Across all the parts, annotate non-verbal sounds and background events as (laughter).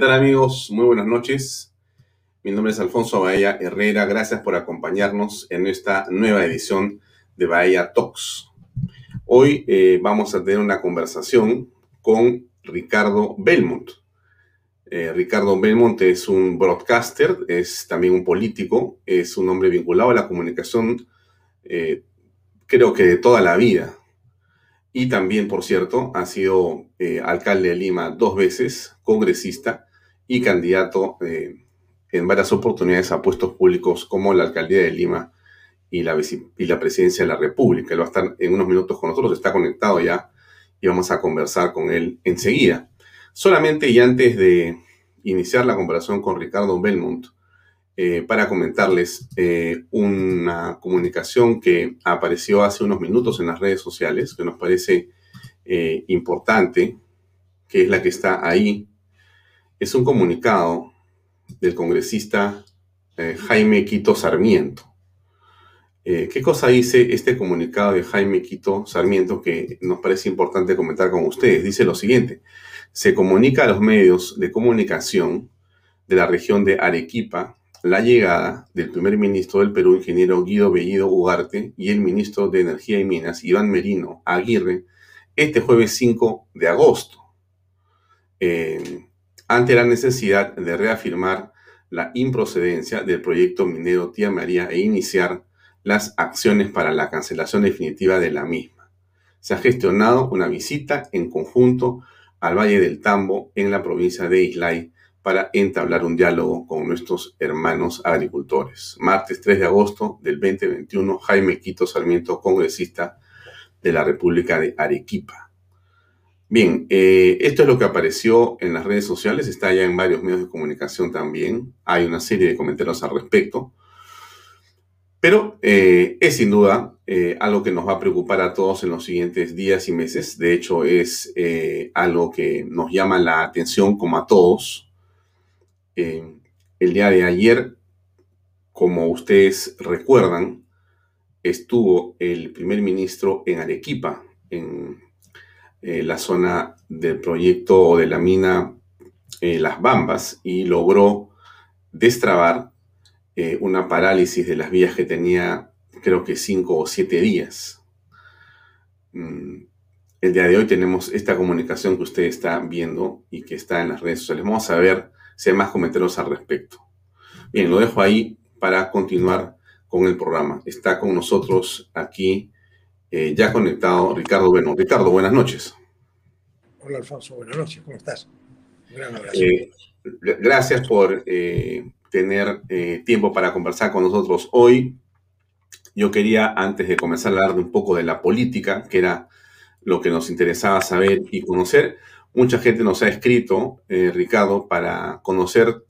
¿Qué tal amigos? Muy buenas noches. Mi nombre es Alfonso Bahía Herrera. Gracias por acompañarnos en esta nueva edición de Bahía Talks. Hoy eh, vamos a tener una conversación con Ricardo Belmont. Eh, Ricardo Belmont es un broadcaster, es también un político, es un hombre vinculado a la comunicación, eh, creo que de toda la vida. Y también, por cierto, ha sido alcalde de Lima dos veces, congresista y candidato en varias oportunidades a puestos públicos como la alcaldía de Lima y la, presidencia de la República. Él va a estar en unos minutos con nosotros, está conectado ya y vamos a conversar con él enseguida. Solamente y antes de iniciar la conversación con Ricardo Belmont, eh, para comentarles eh, una comunicación que apareció hace unos minutos en las redes sociales, que nos parece eh, importante, que es la que está ahí. Es un comunicado del congresista Jaime Quito Sarmiento. Eh, ¿Qué cosa dice este comunicado de Jaime Quito Sarmiento que nos parece importante comentar con ustedes? Dice lo siguiente, se comunica a los medios de comunicación de la región de Arequipa la llegada del primer ministro del Perú, ingeniero Guido Bellido Ugarte, y el ministro de Energía y Minas, Iván Merino Aguirre, este jueves 5 de agosto, eh, ante la necesidad de reafirmar la improcedencia del proyecto minero Tía María e iniciar las acciones para la cancelación definitiva de la misma. Se ha gestionado una visita en conjunto al Valle del Tambo en la provincia de Islay para entablar un diálogo con nuestros hermanos agricultores. Martes 3 de agosto del 2021, Jaime Quito Sarmiento, congresista de la República de Arequipa. Bien, eh, esto es lo que apareció en las redes sociales, está ya en varios medios de comunicación también. Hay una serie de comentarios al respecto. Pero eh, es sin duda eh, algo que nos va a preocupar a todos en los siguientes días y meses. De hecho, es algo que nos llama la atención como a todos. el día de ayer, como ustedes recuerdan, estuvo el primer ministro en Arequipa, en la zona del proyecto o de la mina Las Bambas, y logró destrabar eh, una parálisis de las vías que tenía creo que cinco o siete días. Mm, el día de hoy tenemos esta comunicación que usted está viendo y que está en las redes sociales. Vamos a ver si hay más comentarios al respecto. Bien, lo dejo ahí para continuar con el programa. Está con nosotros aquí eh, ya conectado Ricardo Bueno. Ricardo, buenas noches. Hola Alfonso, buenas noches, ¿cómo estás? Un gran abrazo. Eh, gracias por tener eh, tiempo para conversar con nosotros hoy. Yo quería, antes de comenzar, a hablar de un poco de la política, que era lo que nos interesaba saber y conocer. Mucha gente nos ha escrito, Ricardo, para conocer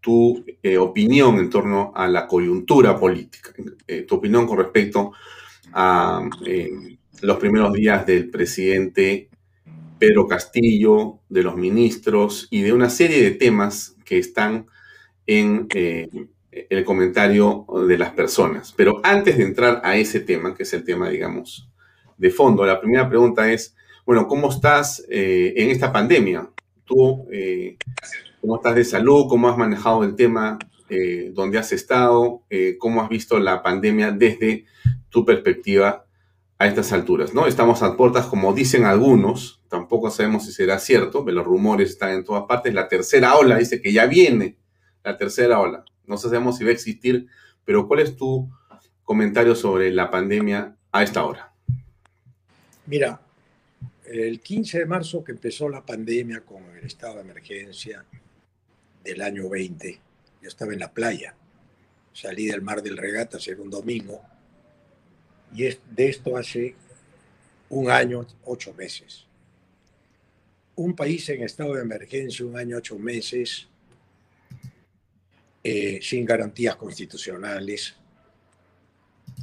tu opinión en torno a la coyuntura política, tu opinión con respecto a los primeros días del presidente Pedro Castillo, de los ministros y de una serie de temas que están en eh, el comentario de las personas. Pero antes de entrar a ese tema, que es el tema, digamos, de fondo, la primera pregunta es, bueno, ¿cómo estás eh, en esta pandemia? ¿Tú eh, cómo estás de salud? ¿Cómo has manejado el tema? ¿Dónde has estado? ¿Cómo has visto la pandemia desde tu perspectiva a estas alturas? ¿no? Estamos a puertas, como dicen algunos, tampoco sabemos si será cierto, pero los rumores están en todas partes. La tercera ola dice que ya viene la tercera ola. No sabemos si va a existir, pero ¿cuál es tu comentario sobre la pandemia a esta hora? Mira, el 15 de marzo que empezó la pandemia con el estado de emergencia del año 20, yo estaba en la playa, salí del mar del regata hacer un domingo, y de esto hace un año, ocho meses. Un país en estado de emergencia, un año, ocho meses, eh, sin garantías constitucionales,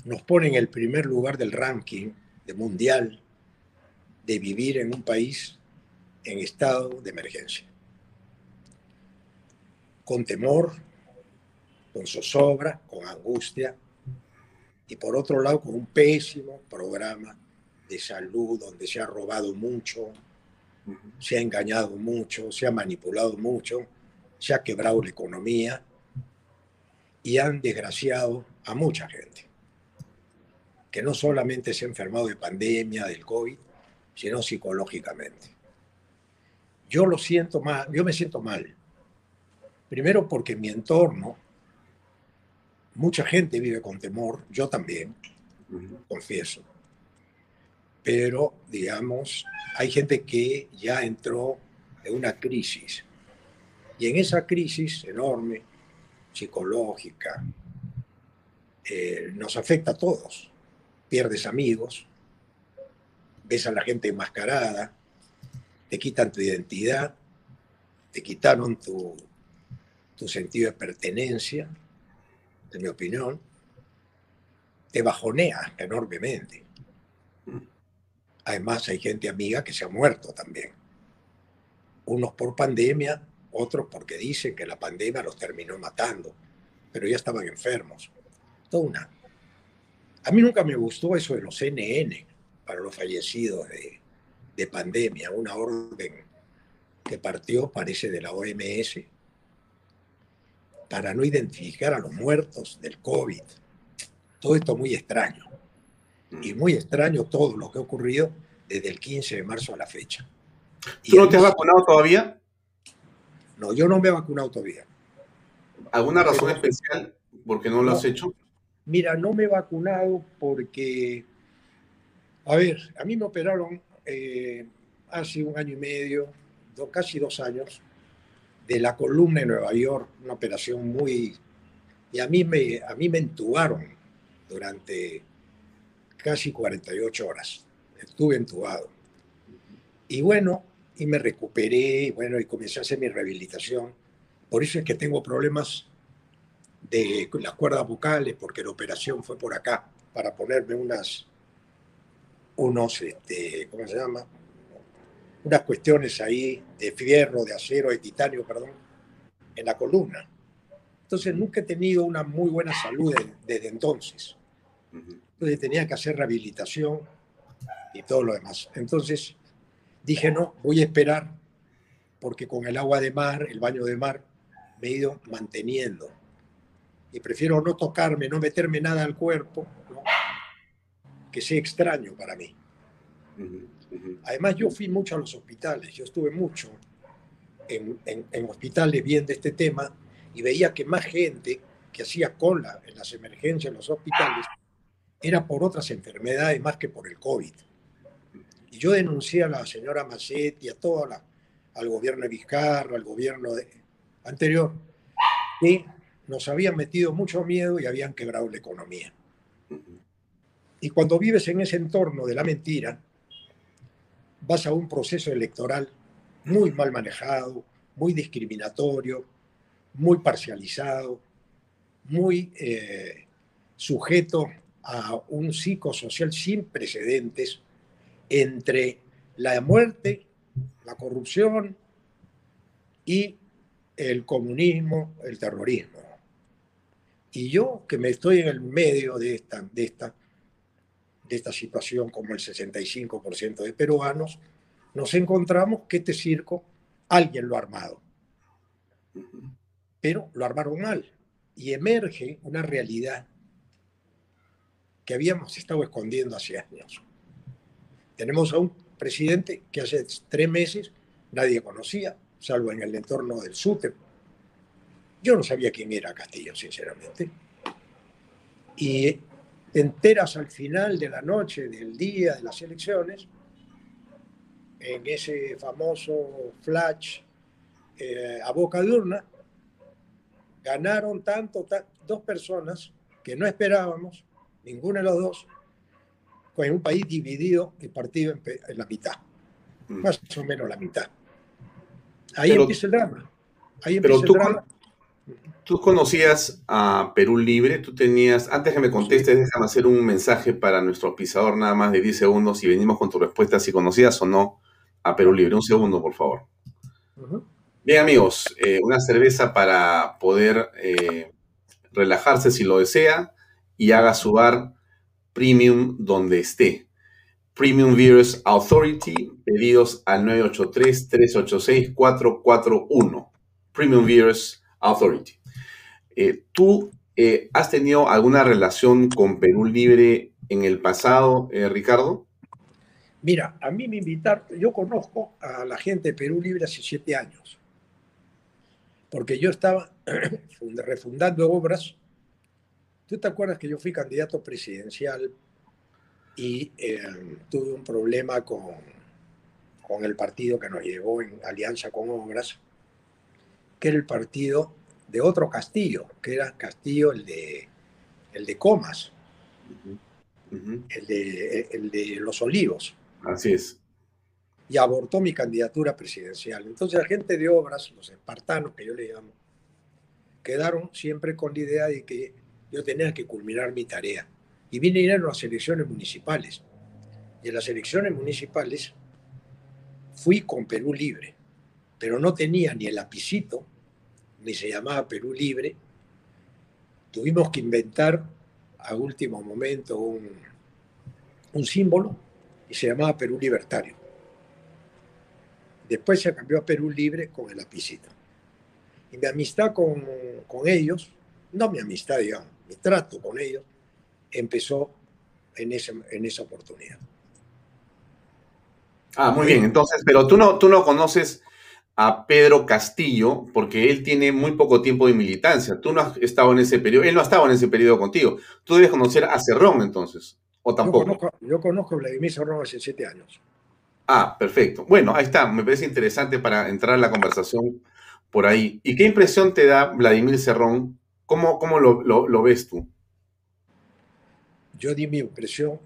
nos pone en el primer lugar del ranking de mundial de vivir en un país en estado de emergencia. Con temor, con zozobra, con angustia y por otro lado con un pésimo programa de salud donde se ha robado mucho, se ha engañado mucho, se ha manipulado mucho, se ha quebrado la economía y han desgraciado a mucha gente, que no solamente se ha enfermado de pandemia, del COVID, sino psicológicamente. Yo lo siento mal, yo me siento mal. Primero porque mi entorno mucha gente vive con temor, yo también, confieso. Pero, digamos, hay gente que ya entró en una crisis. Y en esa crisis enorme, psicológica, eh, nos afecta a todos. Pierdes amigos, ves a la gente enmascarada, te quitan tu identidad, te quitaron tu, tu sentido de pertenencia, en mi opinión, te bajonea enormemente. Además, hay gente amiga que se ha muerto también. Unos por pandemia, otros porque dicen que la pandemia los terminó matando, pero ya estaban enfermos. Toda. A mí nunca me gustó eso de los CNN para los fallecidos de, de pandemia, una orden que partió, parece, de la OMS, para no identificar a los muertos del COVID. Todo esto muy extraño. Y muy extraño todo lo que ha ocurrido desde el 15 de marzo a la fecha. ¿Tú no te has vacunado todavía? No, yo no me he vacunado todavía. ¿Alguna razón especial por qué no lo has hecho? Mira, no me he vacunado porque, a ver, a mí me operaron eh, hace un año y medio, casi dos años, de la columna en Nueva York, una operación muy... Y a mí me, a mí me entubaron durante casi 48 horas. Estuve entubado. Y bueno, y me recuperé, y bueno, y comencé a hacer mi rehabilitación. Por eso es que tengo problemas de las cuerdas vocales, porque la operación fue por acá, para ponerme unas, unos, este, ¿cómo se llama? Unas cuestiones ahí de fierro, de acero, de titanio, perdón, en la columna. Entonces nunca he tenido una muy buena salud desde entonces. Entonces tenía que hacer rehabilitación y todo lo demás. Entonces dije, no, voy a esperar porque con el agua de mar, el baño de mar, me he ido manteniendo. Y prefiero no tocarme, no meterme nada al cuerpo, que sea extraño para mí. Además, yo fui mucho a los hospitales, yo estuve mucho en, en, hospitales viendo este tema y veía que más gente que hacía cola en las emergencias en los hospitales era por otras enfermedades más que por el COVID. Y yo denuncié a la señora Macetti, a todo la, al gobierno de Vizcarra, al gobierno anterior, que nos habían metido mucho miedo y habían quebrado la economía. Y cuando vives en ese entorno de la mentira, vas a un proceso electoral muy mal manejado, muy discriminatorio, muy parcializado, muy eh, sujeto a un psicosocial sin precedentes entre la muerte, la corrupción y el comunismo, el terrorismo. Y yo que me estoy en el medio de esta, de esta, de esta situación como el 65% de peruanos, nos encontramos que este circo alguien lo ha armado. Pero lo armaron mal. Y emerge una realidad que habíamos estado escondiendo hace años. Tenemos a un presidente que hace tres meses nadie conocía, salvo en el entorno del SUTEP. Yo no sabía quién era Castillo, sinceramente. Y te enteras al final de la noche, del día de las elecciones, en ese famoso flash eh, a boca de urna, ganaron tanto, dos personas que no esperábamos, ninguno de los dos, con un país dividido y partido en, la mitad, mm. más o menos la mitad. Ahí empieza el drama. Ahí empieza el drama. Tú conocías a Perú Libre, tú tenías, antes que me contestes, déjame hacer un mensaje para nuestro pisador nada más de 10 segundos y venimos con tu respuesta si conocías o no a Perú Libre. Un segundo, por favor. Bien amigos, eh, una cerveza para poder eh, relajarse si lo desea y haga su bar premium donde esté. Premium Viewers Authority, pedidos al 983-386-441. Premium Viewers Authority. Eh, ¿Tú eh, has tenido alguna relación con Perú Libre en el pasado, eh, Ricardo? Mira, a mí me invitaron, yo conozco a la gente de Perú Libre hace siete años, porque yo estaba (clears throat) refundando obras. ¿Tú te acuerdas que yo fui candidato presidencial y eh, tuve un problema con, con el partido que nos llevó en alianza con Obras, que era el partido de otro Castillo, que era Castillo el de, el de Comas, el, de, el de Los Olivos. Así es. Y abortó mi candidatura presidencial. Entonces la gente de Obras, los espartanos que yo le llamo, quedaron siempre con la idea de que yo tenía que culminar mi tarea y vinieron las elecciones municipales. Y en las elecciones municipales fui con Perú Libre, pero no tenía ni el lapicito, ni se llamaba Perú Libre. Tuvimos que inventar a último momento un, un símbolo y se llamaba Perú Libertario. Después se cambió a Perú Libre con el lapicito. Y mi amistad con, con ellos, no mi amistad, digamos, mi trato con ellos, empezó en, ese, en esa oportunidad. Ah, muy bien. Entonces, pero tú no, tú no conoces a Pedro Castillo porque él tiene muy poco tiempo de militancia. Tú no has estado en ese periodo, él no ha estado en ese periodo contigo. Tú debes conocer a Cerrón entonces, o tampoco. Yo conozco, a Vladimir Cerrón hace siete años. Ah, perfecto. Bueno, ahí está. Me parece interesante para entrar en la conversación por ahí. ¿Y qué impresión te da Vladimir Cerrón? ¿Cómo, cómo lo, lo ves tú? Yo di mi impresión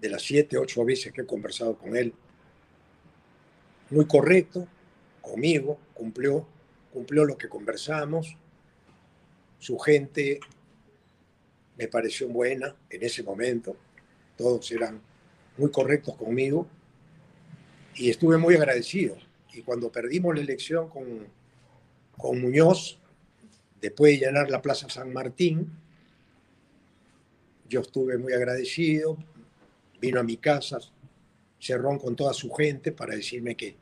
de las siete, ocho veces que he conversado con él. Muy correcto, conmigo, cumplió, cumplió lo que conversamos. Su gente me pareció buena en ese momento. Todos eran muy correctos conmigo y estuve muy agradecido. Y cuando perdimos la elección con, con Muñoz, después de llenar la Plaza San Martín, yo estuve muy agradecido, vino a mi casa, Cerrón con toda su gente para decirme que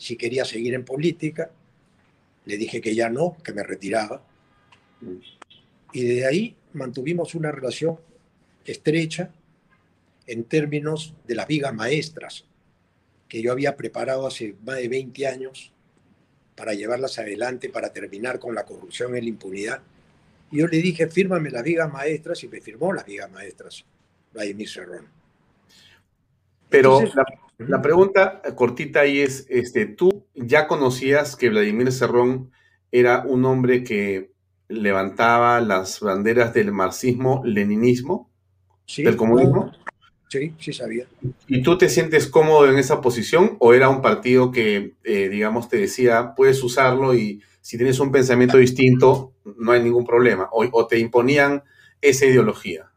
si quería seguir en política, le dije que ya no, que me retiraba. Y de ahí mantuvimos una relación estrecha en términos de las vigas maestras que yo había preparado hace más de 20 años para llevarlas adelante, para terminar con la corrupción y la impunidad y yo le dije, fírmame las vigas maestras y me firmó las vigas maestras, Vladimir Cerrón. Pero la, pregunta cortita ahí es, este, ¿tú ya conocías que Vladimir Cerrón era un hombre que levantaba las banderas del marxismo-leninismo, del comunismo? Sí, sí sabía. ¿Y tú te sientes cómodo en esa posición o era un partido que, eh, digamos, te decía, puedes usarlo y si tienes un pensamiento distinto, no hay ningún problema? O, te imponían esa ideología.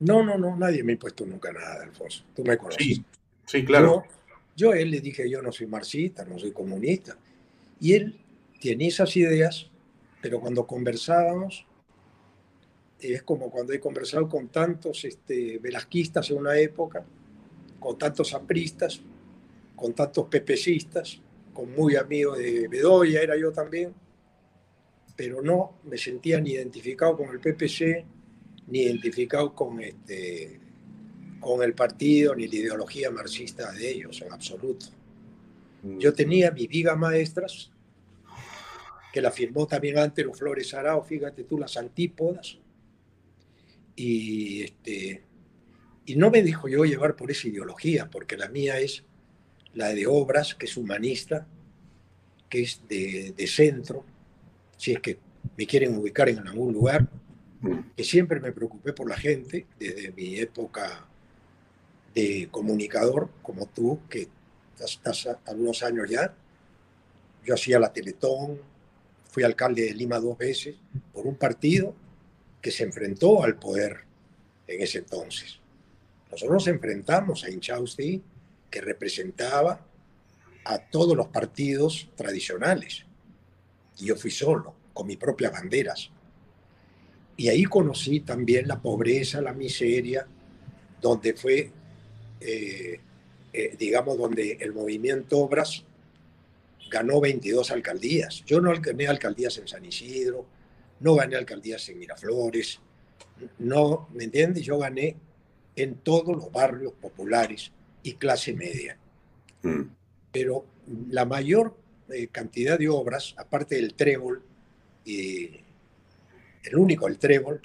No, no, no, nadie me ha impuesto nunca nada, Alfonso. Tú me conoces. Sí, sí claro. Yo, a él le dije, yo no soy marxista, no soy comunista. Y él tiene esas ideas, pero cuando conversábamos, es como cuando he conversado con tantos este, velasquistas en una época, con tantos apristas, con tantos pepecistas, con muy amigos de Bedoya, era yo también, pero no me sentía ni identificado con el PPC, ni identificado con, este, con el partido, ni la ideología marxista de ellos, en absoluto. Mm. Yo tenía mis vigas maestras, que la firmó también Antero Flores Arao, fíjate tú, las antípodas, y, este, y no me dijo yo llevar por esa ideología, porque la mía es la de obras, que es humanista, que es de, de centro, si es que me quieren ubicar en algún lugar, que siempre me preocupé por la gente desde mi época de comunicador, como tú, que estás algunos años ya. Yo hacía la Teletón, fui alcalde de Lima dos veces por un partido que se enfrentó al poder en ese entonces. Nosotros nos enfrentamos a Inchausti, que representaba a todos los partidos tradicionales. Y yo fui solo, con mis propias banderas. Y ahí conocí también la pobreza, la miseria, donde fue eh, eh, digamos, donde el movimiento Obras ganó 22 alcaldías. Yo no gané alcaldías en San Isidro, no gané alcaldías en Miraflores, no, ¿me entiendes? Yo gané en todos los barrios populares y clase media. Mm. Pero la mayor eh, cantidad de obras, aparte del trébol, y el único, el trébol,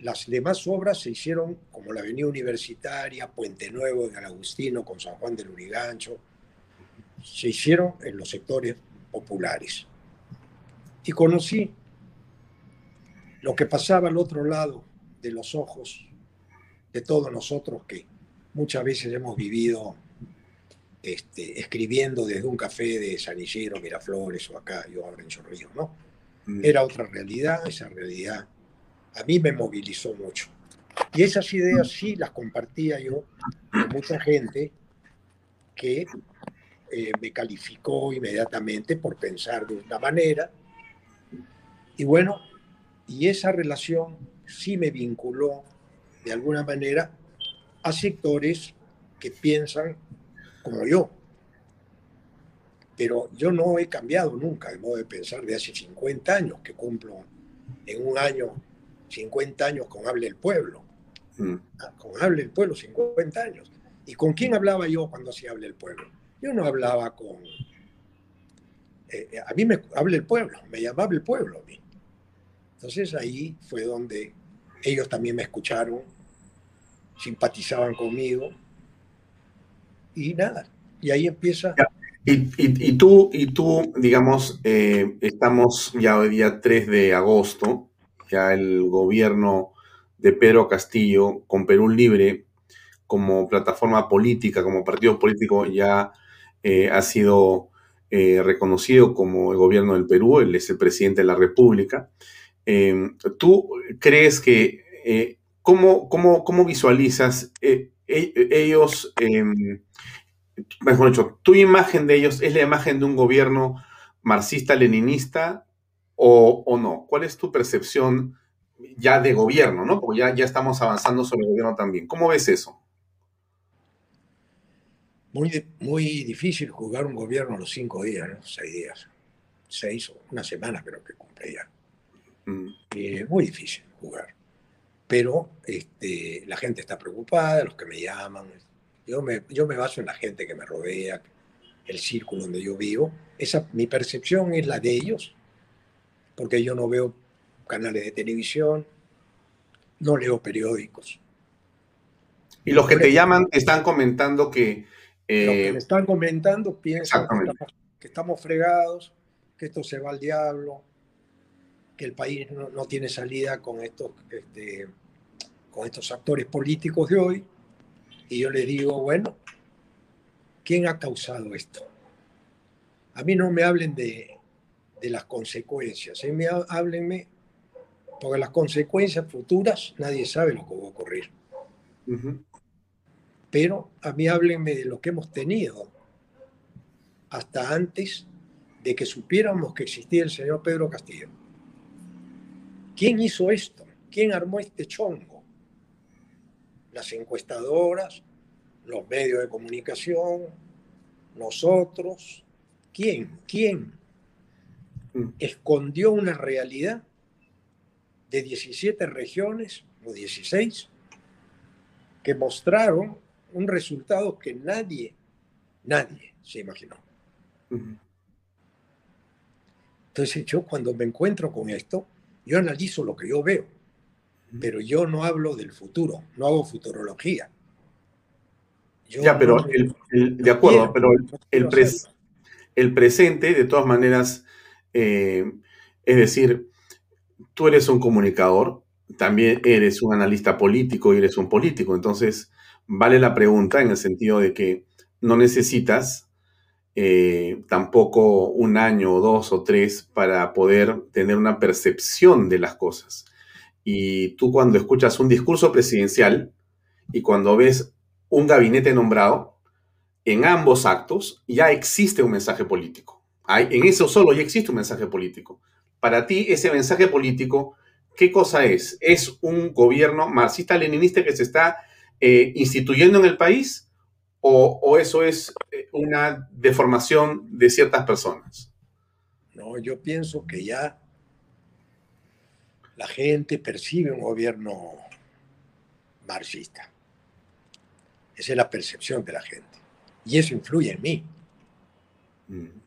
las demás obras se hicieron como la Avenida Universitaria, Puente Nuevo de Agustino con San Juan del Urigancho, se hicieron en los sectores populares. Y conocí lo que pasaba al otro lado de los ojos de todos nosotros que muchas veces hemos vivido este, escribiendo desde un café de San Isidro, Miraflores o acá, yo ahora en Chorrillo, ¿no? Mm. Era otra realidad, esa realidad a mí me movilizó mucho. Y esas ideas sí las compartía yo con mucha gente que eh, me calificó inmediatamente por pensar de una manera. Y bueno, y esa relación sí me vinculó de alguna manera a sectores que piensan como yo. Pero yo no he cambiado nunca de modo de pensar de hace 50 años que cumplo en un año 50 años con Hable el Pueblo. Mm. Ah, con Hable el Pueblo, 50 años. ¿Y con quién hablaba yo cuando hacía Hable el Pueblo? Yo no hablaba con... Eh, eh, a mí me hable el pueblo, me llamaba el pueblo a mí. Entonces ahí fue donde ellos también me escucharon, simpatizaban conmigo y nada. Y ahí empieza... Y, tú, y tú, digamos, eh, estamos ya hoy día 3 de agosto, ya el gobierno de Pedro Castillo con Perú Libre como plataforma política, como partido político, ya eh, ha sido eh, reconocido como el gobierno del Perú, él es el presidente de la República. Em, ¿Tú crees que, eh, cómo, cómo, visualizas e, ellos, em, mejor dicho, tu imagen de ellos es la imagen de un gobierno marxista-leninista o, no? ¿Cuál es tu percepción ya de gobierno, ¿no? Porque ya, ya estamos avanzando sobre el gobierno también. ¿Cómo ves eso? Muy, muy difícil jugar un gobierno a los cinco días, ¿no? Seis días. Seis o una semana creo que cumple ya. Mm. muy difícil jugar. Pero este, la gente está preocupada, los que me llaman. Yo me, yo me baso en la gente que me rodea, el círculo donde yo vivo. Esa, mi percepción es la de ellos porque yo no veo canales de televisión, no leo periódicos. Y los que te llaman están comentando que... Eh, los que me están comentando piensan que estamos, fregados, que esto se va al diablo, que el país no, tiene salida con estos, este, con estos actores políticos de hoy. Y yo les digo, bueno, ¿quién ha causado esto? A mí no me hablen de, de las consecuencias. me háblenme, porque las consecuencias futuras nadie sabe lo que va a ocurrir. Pero a mí háblenme de lo que hemos tenido hasta antes de que supiéramos que existía el señor Pedro Castillo. ¿Quién hizo esto? ¿Quién armó este chongo? Las encuestadoras, los medios de comunicación, nosotros. ¿Quién? ¿Quién? Mm. escondió una realidad de 17 regiones o 16 que mostraron un resultado que nadie, nadie se imaginó. Entonces yo cuando me encuentro con esto, yo analizo lo que yo veo, pero yo no hablo del futuro, no hago futurología. ya, pero el, de acuerdo, pero el, el presente, de todas maneras, eh, es decir, tú eres un comunicador, también eres un analista político y eres un político. Entonces, vale la pregunta en el sentido de que no necesitas eh, tampoco un año o dos o tres para poder tener una percepción de las cosas. Y tú cuando escuchas un discurso presidencial y cuando ves un gabinete nombrado, en ambos actos ya existe un mensaje político en eso solo ya existe un mensaje político. Para ti, ese mensaje político, ¿qué cosa es? Es un gobierno marxista-leninista que se está eh, instituyendo en el país o, eso es eh, una deformación de ciertas personas? No, yo pienso que ya la gente percibe un gobierno marxista. Esa es la percepción de la gente. Y eso influye en mí. Mm.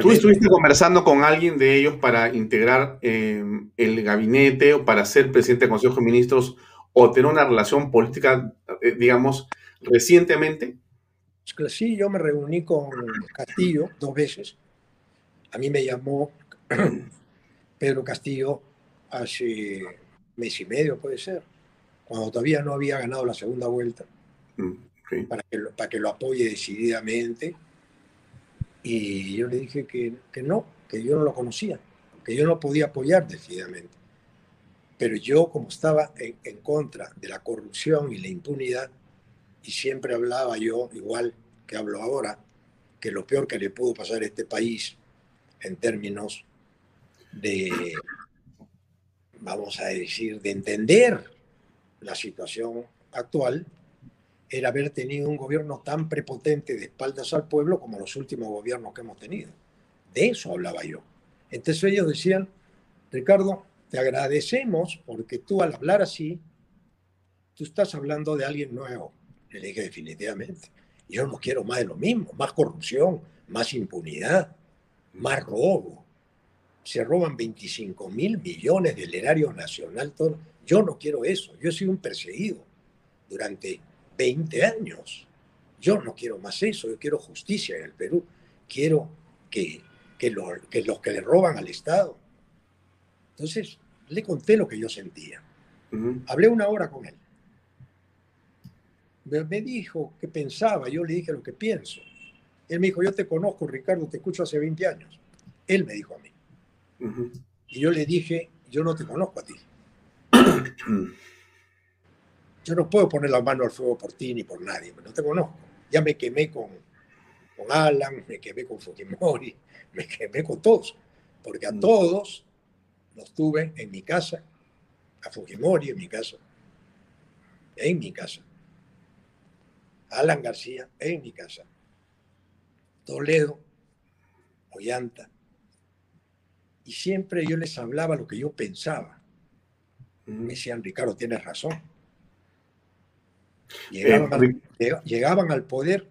¿Tú estuviste conversando con alguien de ellos para integrar eh, el gabinete o para ser presidente del Consejo de Ministros o tener una relación política, eh, digamos, recientemente? Sí, yo me reuní con Castillo dos veces. A mí me llamó (clears throat) Pedro Castillo hace mes y medio, puede ser, cuando todavía no había ganado la segunda vuelta, mm, para, que lo, para que lo apoye decididamente. Y yo le dije que, que no, que yo no lo conocía, que yo no podía apoyar decididamente. Pero yo, como estaba en, en contra de la corrupción y la impunidad, y siempre hablaba yo, igual que hablo ahora, que lo peor que le pudo pasar a este país en términos de, vamos a decir, de entender la situación actual, era haber tenido un gobierno tan prepotente de espaldas al pueblo como los últimos gobiernos que hemos tenido. De eso hablaba yo. Entonces ellos decían, Ricardo, te agradecemos porque tú al hablar así, tú estás hablando de alguien nuevo. Le dije definitivamente, yo no quiero más de lo mismo, más corrupción, más impunidad, más robo. Se roban 25 mil millones del erario nacional. Yo no quiero eso. Yo he sido un perseguido durante 20 años. Yo no quiero más eso. Yo quiero justicia en el Perú. Quiero que, que, que los que le roban al Estado. Entonces, le conté lo que yo sentía. Hablé una hora con él. Me dijo qué pensaba, yo le dije lo que pienso. Él me dijo, yo te conozco, Ricardo, te escucho hace 20 años. Él me dijo a mí. Y yo le dije, yo no te conozco a ti. (coughs) yo no puedo poner la mano al fuego por ti ni por nadie, no te conozco. Ya me quemé con, con Alan, me quemé con Fujimori, (laughs) me quemé con todos, porque a mm. todos los tuve en mi casa, a Fujimori en mi casa, en mi casa. Alan García en mi casa. Toledo, Ollanta. Y siempre yo les hablaba lo que yo pensaba. Me decían, Ricardo, tienes razón. Llegaban, eh, al, llegaban al poder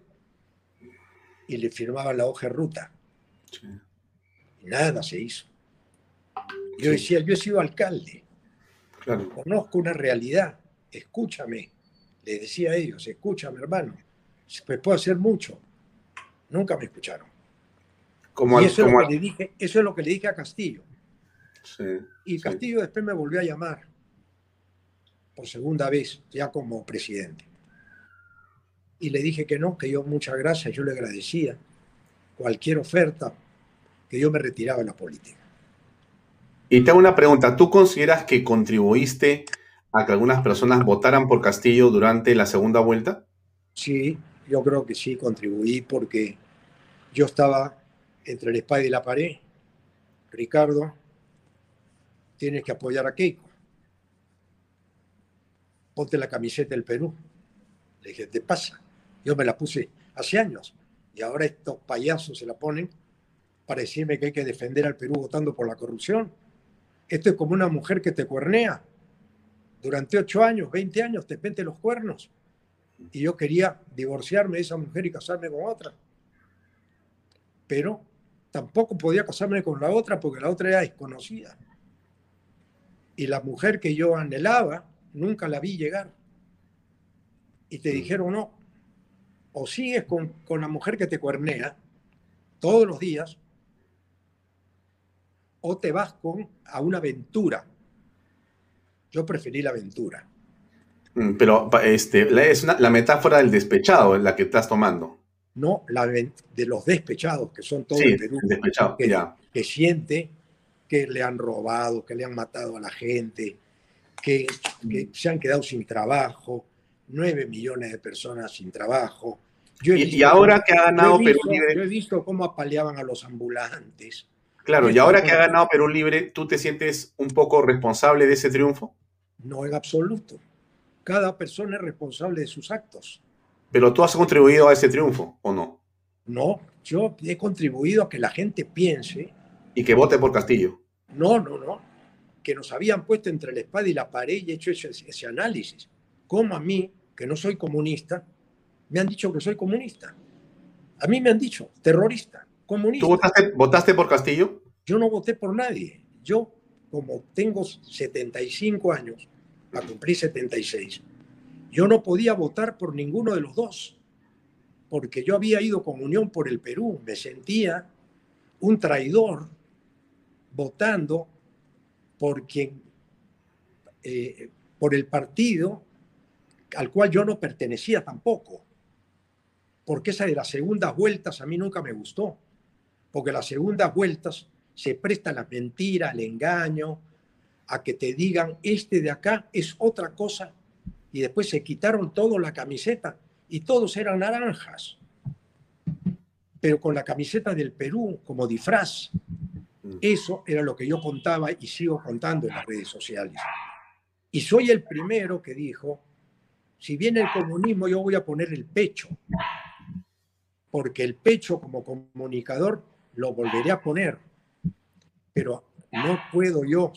y le firmaban la hoja de ruta. Nada se hizo. Yo decía, yo he sido alcalde. Conozco una realidad. Escúchame les decía a ellos, escúchame hermano, pues puedo hacer mucho. Nunca me escucharon. Como y eso, es lo que le dije, eso es lo que le dije a Castillo. y Castillo después me volvió a llamar por segunda vez, ya como presidente. Y le dije que no, que yo muchas gracias, yo le agradecía cualquier oferta, que yo me retiraba de la política. Y te hago una pregunta, ¿tú consideras que contribuiste a que algunas personas votaran por Castillo durante la segunda vuelta? Sí, yo creo que sí, contribuí porque yo estaba entre el espada y la pared. Ricardo, tienes que apoyar a Keiko. Ponte la camiseta del Perú. Le dije, ¿te pasa? Yo me la puse hace años y ahora estos payasos se la ponen para decirme que hay que defender al Perú votando por la corrupción. Esto es como una mujer que te cuernea durante ocho años, 20 años, te pente los cuernos. Y yo quería divorciarme de esa mujer y casarme con otra. Pero tampoco podía casarme con la otra porque la otra era desconocida. Y la mujer que yo anhelaba, nunca la vi llegar. Y te dijeron, no, o sigues con, con la mujer que te cuernea todos los días, o te vas con, a una aventura yo preferí la aventura. Mm, pero este, es la metáfora del despechado la que estás tomando. No, la de los despechados, que son todos sí, Perú, que, que siente que le han robado, que le han matado a la gente, que, mm. se han quedado sin trabajo, nueve millones de personas sin trabajo. y, ahora que ha ganado Perú Libre. Yo he visto cómo apaleaban a los ambulantes. Claro, y ahora que ha ganado Perú Libre, ¿tú te sientes un poco responsable de ese triunfo? No en absoluto. Cada persona es responsable de sus actos. Pero tú has contribuido a ese triunfo, ¿o no? No, yo he contribuido a que la gente piense. Y que vote por Castillo. No, no, no. Que nos habían puesto entre la espada y la pared y hecho ese, ese análisis. Como a mí, que no soy comunista, me han dicho que soy comunista. A mí me han dicho terrorista, comunista. ¿Tú votaste, por Castillo? Yo no voté por nadie. Yo, como tengo 75 años, a cumplir 76, yo no podía votar por ninguno de los dos, porque yo había ido con Unión por el Perú, me sentía un traidor votando por quien, eh, por el partido al cual yo no pertenecía tampoco porque esa de las segundas vueltas a mí nunca me gustó, porque las segundas vueltas se presta a la mentira, al engaño, a que te digan, este de acá es otra cosa, y después se quitaron todo la camiseta y todos eran naranjas, pero con la camiseta del Perú como disfraz. Mm. Eso era lo que yo contaba y sigo contando en las redes sociales. Y soy el primero que dijo, si viene el comunismo yo voy a poner el pecho porque el pecho como comunicador lo volveré a poner, pero no puedo yo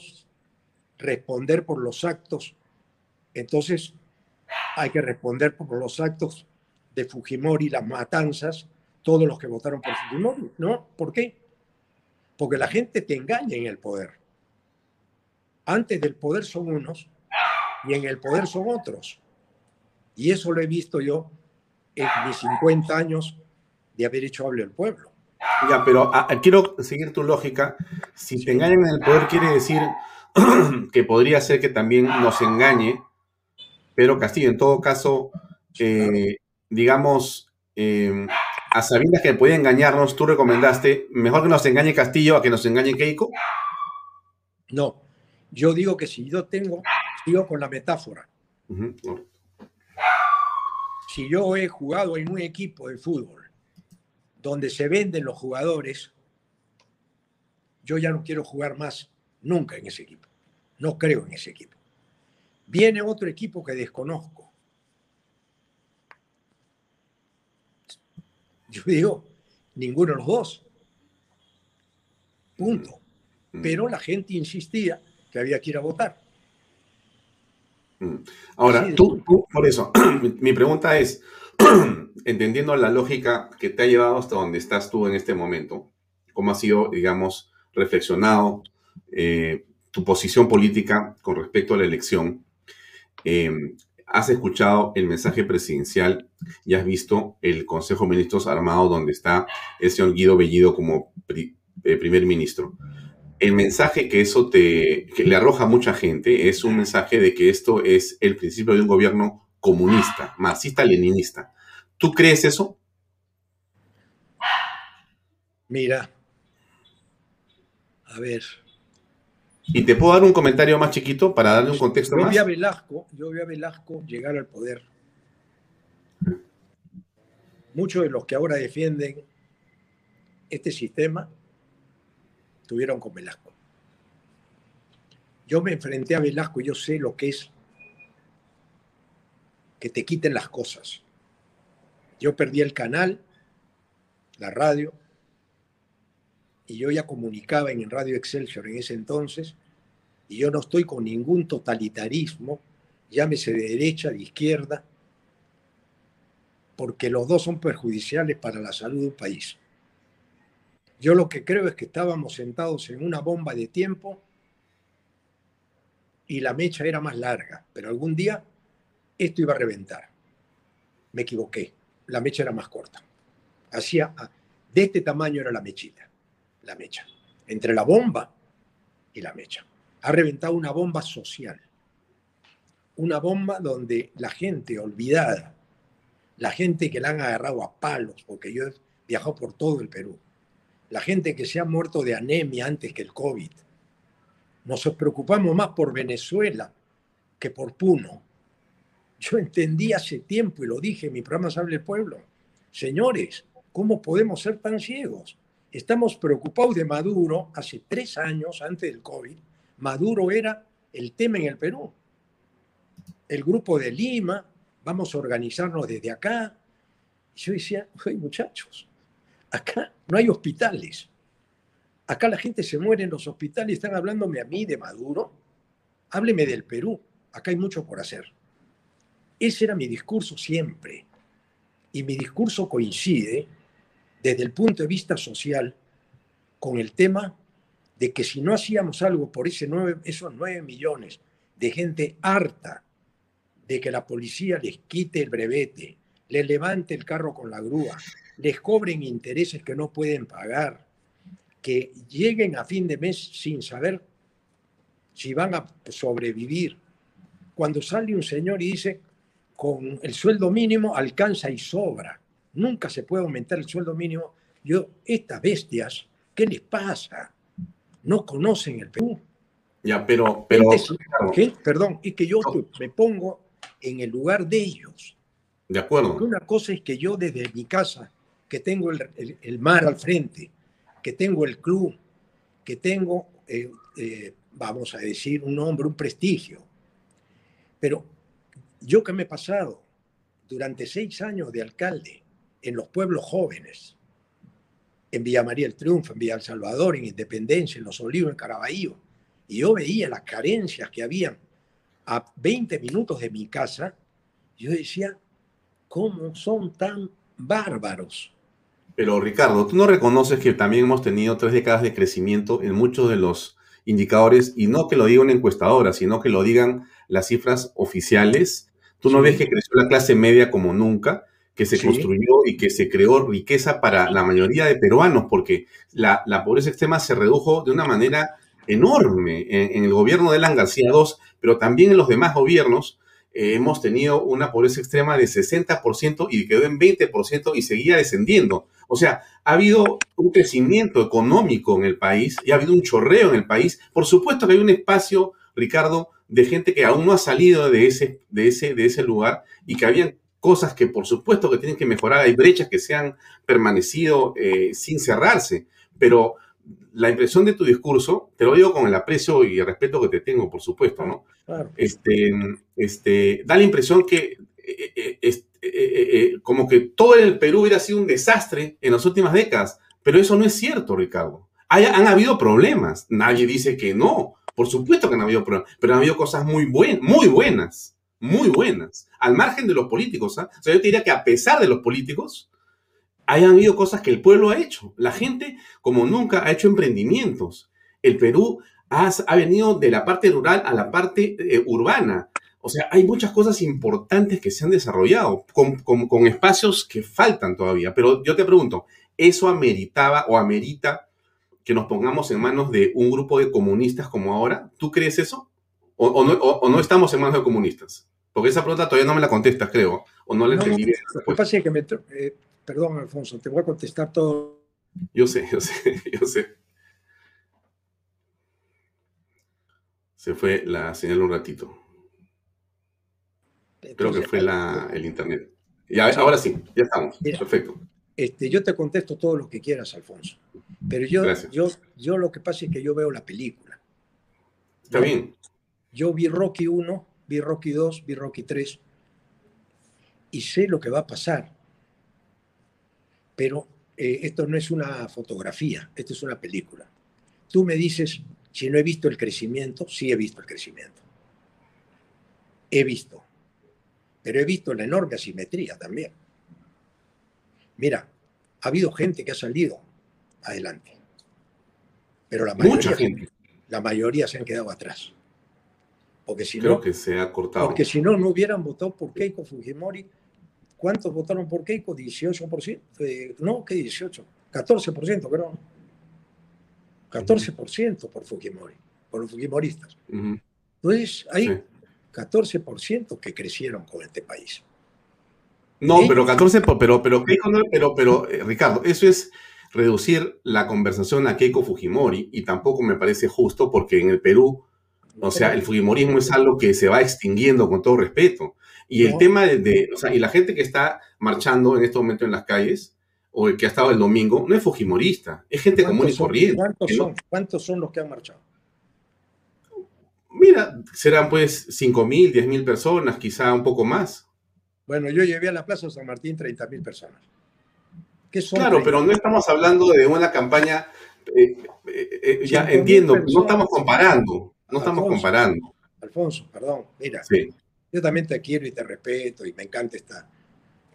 responder por los actos, entonces hay que responder por los actos de Fujimori, las matanzas, todos los que votaron por Fujimori, ¿no? ¿Por qué? Porque la gente te engaña en el poder. Antes del poder son unos y en el poder son otros. Y eso lo he visto yo en mis 50 años de haber hecho hable el pueblo. Ya, pero ah, quiero seguir tu lógica. Si te engañan en el poder, quiere decir (clears throat) que podría ser que también nos engañe, pero Castillo, en todo caso, eh, digamos, em, a sabiendas que puede engañarnos, tú recomendaste, mejor que nos engañe Castillo a que nos engañe Keiko. No, yo digo que si yo tengo, sigo con la metáfora. Si yo he jugado en un equipo de fútbol donde se venden los jugadores, yo ya no quiero jugar más nunca en ese equipo. No creo en ese equipo. Viene otro equipo que desconozco. Yo digo, ninguno de los dos. Punto. Mm. Pero la gente insistía que había que ir a votar. Mm. Ahora, tú, tú, por eso, (clears throat) mi pregunta es, (clears throat) entendiendo la lógica que te ha llevado hasta donde estás tú en este momento, cómo ha sido, digamos, reflexionado eh, tu posición política con respecto a la elección, em, has escuchado el mensaje presidencial y has visto el Consejo de Ministros armado donde está el señor Guido Bellido como eh, primer ministro. El mensaje que eso te que le arroja a mucha gente es un mensaje de que esto es el principio de un gobierno comunista, marxista-leninista. ¿Tú crees eso? Mira, a ver. ¿Y te puedo dar un comentario más chiquito para darle un contexto yo más? Vi a Velasco, yo vi a Velasco llegar al poder. Muchos de los que ahora defienden este sistema tuvieron con Velasco. Yo me enfrenté a Velasco y yo sé lo que es que te quiten las cosas. Yo perdí el canal, la radio, y yo ya comunicaba en Radio Excelsior en ese entonces, y yo no estoy con ningún totalitarismo, llámese de derecha, de izquierda, porque los dos son perjudiciales para la salud de un país. Yo lo que creo es que estábamos sentados en una bomba de tiempo y la mecha era más larga, pero algún día esto iba a reventar. Me equivoqué, la mecha era más corta. Hacía, de este tamaño era la mechita, la mecha, entre la bomba y la mecha. Ha reventado una bomba social, una bomba donde la gente olvidada, la gente que la han agarrado a palos, porque yo he viajado por todo el Perú, la gente que se ha muerto de anemia antes que el COVID. Nos preocupamos más por Venezuela que por Puno. Yo entendí hace tiempo y lo dije en mi programa Sable el Pueblo. Señores, ¿cómo podemos ser tan ciegos? Estamos preocupados de Maduro hace tres años antes del COVID. Maduro era el tema en el Perú. el grupo de Lima, vamos a organizarnos desde acá. Y yo decía, oye muchachos, acá no hay hospitales. Acá la gente se muere en los hospitales, están hablándome a mí de Maduro. Hábleme del Perú, acá hay mucho por hacer. Ese era mi discurso siempre. Y mi discurso coincide desde el punto de vista social con el tema de que si no hacíamos algo por ese esos nueve millones de gente harta de que la policía les quite el brevete, les levante el carro con la grúa, les cobren intereses que no pueden pagar, que lleguen a fin de mes sin saber si van a sobrevivir. Cuando sale un señor y dice, con el sueldo mínimo alcanza y sobra, nunca se puede aumentar el sueldo mínimo. Yo, estas bestias, ¿qué les pasa? No conocen el Perú. Ya, pero... pero ¿Qué? Perdón, es que yo me pongo en el lugar de ellos. De acuerdo. Porque una cosa es que yo desde mi casa, que tengo el, mar al frente, que tengo el club, que tengo, eh, eh, vamos a decir, un nombre, un prestigio. Pero yo que me he pasado durante seis años de alcalde en los pueblos jóvenes, en Villa María el Triunfo, en Villa El Salvador, en Independencia, en Los Olivos, en Caraballo, y yo veía las carencias que habían a 20 minutos de mi casa, yo decía, ¿cómo son tan bárbaros? Pero Ricardo, ¿tú no reconoces que también hemos tenido tres décadas de crecimiento en muchos de los indicadores, y no que lo diga una encuestadora, sino que lo digan las cifras oficiales? ¿Tú no ves que creció la clase media como nunca? Que se construyó y que se creó riqueza para la mayoría de peruanos, porque la, pobreza extrema se redujo de una manera enorme en, el gobierno de Lan García II, pero también en los demás gobiernos eh, hemos tenido una pobreza extrema de 60% y quedó en 20% y seguía descendiendo. O sea, ha habido un crecimiento económico en el país y ha habido un chorreo en el país. Por supuesto que hay un espacio, Ricardo, de gente que aún no ha salido de ese, de ese, de ese lugar y que habían cosas que por supuesto que tienen que mejorar, hay brechas que se han permanecido eh, sin cerrarse, pero la impresión de tu discurso, te lo digo con el aprecio y el respeto que te tengo, por supuesto, ¿no? Este, este, da la impresión que eh, eh, como que todo el Perú hubiera sido un desastre en las últimas décadas, pero eso no es cierto, Ricardo. han habido problemas, nadie dice que no, por supuesto que han habido problemas, pero han habido cosas muy, buen, muy buenas muy buenas, al margen de los políticos. ¿ah? O sea, yo te diría que a pesar de los políticos, hayan habido cosas que el pueblo ha hecho. La gente, como nunca, ha hecho emprendimientos. El Perú ha, venido de la parte rural a la parte eh, urbana. O sea, hay muchas cosas importantes que se han desarrollado con, con, espacios que faltan todavía. Pero yo te pregunto, ¿eso ameritaba o amerita que nos pongamos en manos de un grupo de comunistas como ahora? ¿Tú crees eso? O, no, o, no, estamos en manos de comunistas? Porque esa pregunta todavía no me la contestas, creo. O no la entendí bien. Lo que pasa es que me. Eh, perdón, Alfonso, te voy a contestar todo. Yo sé, yo sé, (laughs) yo sé. Se fue la señal un ratito. Creo que fue la, el internet. Y ahora sí, ya estamos. Perfecto. Este, yo te contesto todo lo que quieras, Alfonso. Pero yo, yo, yo lo que pasa es que yo veo la película. Está bien. Yo vi Rocky 1, vi Rocky 2, vi Rocky 3 y sé lo que va a pasar. Pero eh, esto no es una fotografía, esto es una película. Tú me dices si no he visto el crecimiento, sí he visto el crecimiento. He visto. Pero he visto la enorme asimetría también. Mira, ha habido gente que ha salido adelante. Pero la Mucha gente. La mayoría se han quedado atrás. Porque si Creo no, que se ha cortado. Porque si no, no hubieran votado por Keiko Fujimori. ¿Cuántos votaron por Keiko? 18%. Eh, no, ¿qué 18? 14%, creo. 14% por Fujimori, por los Fujimoristas. Entonces, hay 14% que crecieron con este país. No, pero 14, pero, pero, pero, pero, eh, Ricardo, eso es reducir la conversación a Keiko Fujimori y tampoco me parece justo porque en el Perú o sea, el Fujimorismo es algo que se va extinguiendo con todo respeto. Y el tema de, o sea, y la gente que está marchando en este momento en las calles, o el que ha estado el domingo, no es Fujimorista, es gente común y corriente. ¿cuántos son, ¿Cuántos son los que han marchado? Mira, serán pues 5 mil, 10 mil personas, quizá un poco más. Bueno, yo llevé a la Plaza San Martín 30 mil personas. claro, pero no estamos hablando de una campaña, eh, eh, eh, ya entiendo, no estamos comparando, no estamos comparando. Alfonso, perdón, mira, yo también te quiero y te respeto y me encanta esta,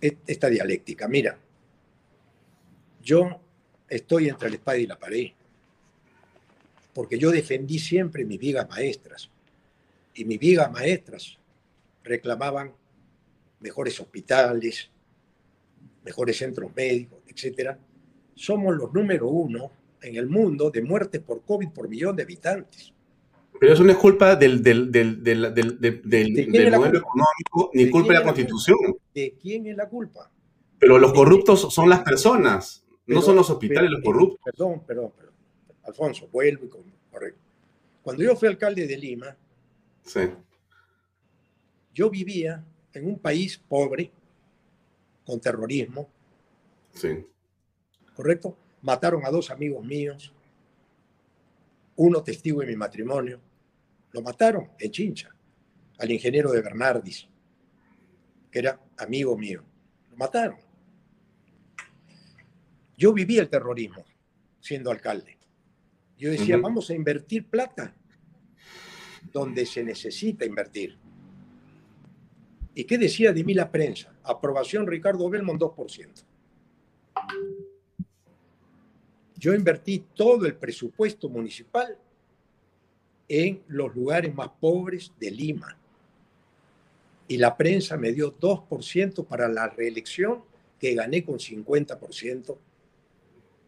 esta dialéctica. Mira, yo estoy entre la espada y la pared, porque yo defendí siempre mis vigas maestras, y mis vigas maestras reclamaban mejores hospitales, mejores centros médicos, etc. Somos los número uno en el mundo de muertes por COVID por millón de habitantes. Pero eso no es culpa del, del, del, del modelo económico, ni culpa de la Constitución. ¿De quién es la culpa? Pero los corruptos son las personas, no son los hospitales los corruptos. Perdón, perdón, perdón. Alfonso, vuelvo y correcto. Cuando yo fui alcalde de Lima, sí. yo vivía en un país pobre, con terrorismo. Sí. ¿Correcto? Mataron a dos amigos míos, uno testigo de mi matrimonio. Lo mataron en Chincha, al ingeniero de Bernardis, que era amigo mío. Lo mataron. Yo viví el terrorismo siendo alcalde. Yo decía, vamos a invertir plata donde se necesita invertir. ¿Y qué decía de mí la prensa? Aprobación Ricardo Belmont 2%. Yo invertí todo el presupuesto municipal en los lugares más pobres de Lima. Y la prensa me dio 2% para la reelección, que gané con 50%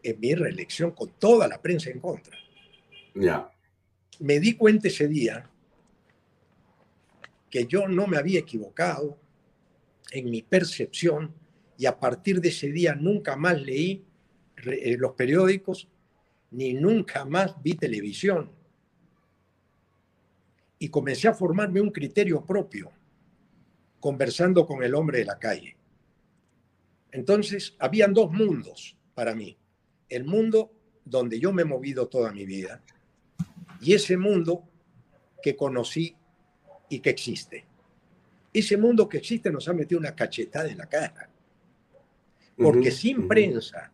en mi reelección, con toda la prensa en contra. Ya. Me di cuenta ese día que yo no me había equivocado en mi percepción y a partir de ese día nunca más leí eh, los periódicos ni nunca más vi televisión. Y comencé a formarme un criterio propio, conversando con el hombre de la calle. Entonces, habían dos mundos para mí. El mundo donde yo me he movido toda mi vida y ese mundo que conocí y que existe. Ese mundo que existe nos ha metido una cachetada en la cara. Porque sin prensa,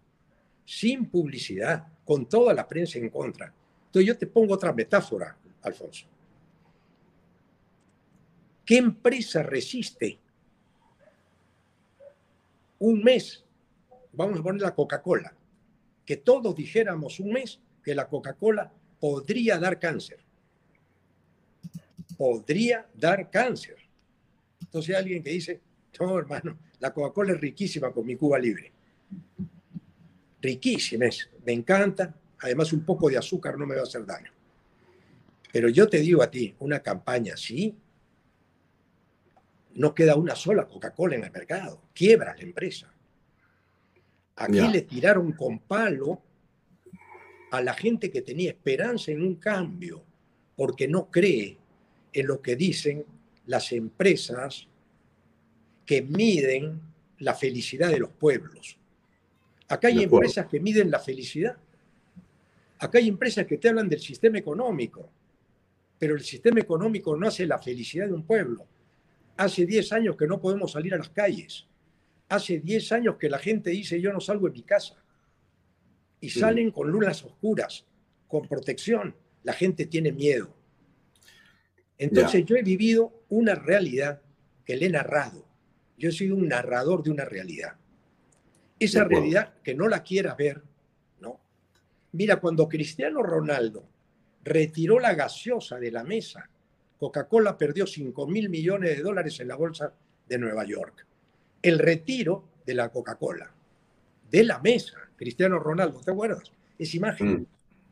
sin publicidad, con toda la prensa en contra. Entonces yo te pongo otra metáfora, Alfonso. ¿Qué empresa resiste un mes? Vamos a poner la Coca-Cola. Que todos dijéramos un mes que la Coca-Cola podría dar cáncer podría dar cáncer. Entonces hay alguien que dice, no, hermano, la Coca-Cola es riquísima con mi Cuba libre. Riquísima es, me encanta. Además, un poco de azúcar no me va a hacer daño. Pero yo te digo a ti, una campaña así, no queda una sola Coca-Cola en el mercado. Quiebra la empresa. Aquí le tiraron con palo a la gente que tenía esperanza en un cambio, porque no cree en lo que dicen las empresas que miden la felicidad de los pueblos. Acá hay empresas que miden la felicidad. Acá hay empresas que te hablan del sistema económico, pero el sistema económico no hace la felicidad de un pueblo. Hace 10 años que no podemos salir a las calles. Hace 10 años que la gente dice yo no salgo de mi casa. Y salen con lunas oscuras, con protección. La gente tiene miedo. Entonces yo he vivido una realidad que le he narrado. Yo he sido un narrador de una realidad. Esa realidad que no la quieras ver, ¿no? Mira, cuando Cristiano Ronaldo retiró la gaseosa de la mesa, Coca-Cola perdió 5 mil millones de dólares en la bolsa de Nueva York. El retiro de la Coca-Cola, de la mesa, Cristiano Ronaldo, ¿te acuerdas? Esa imagen.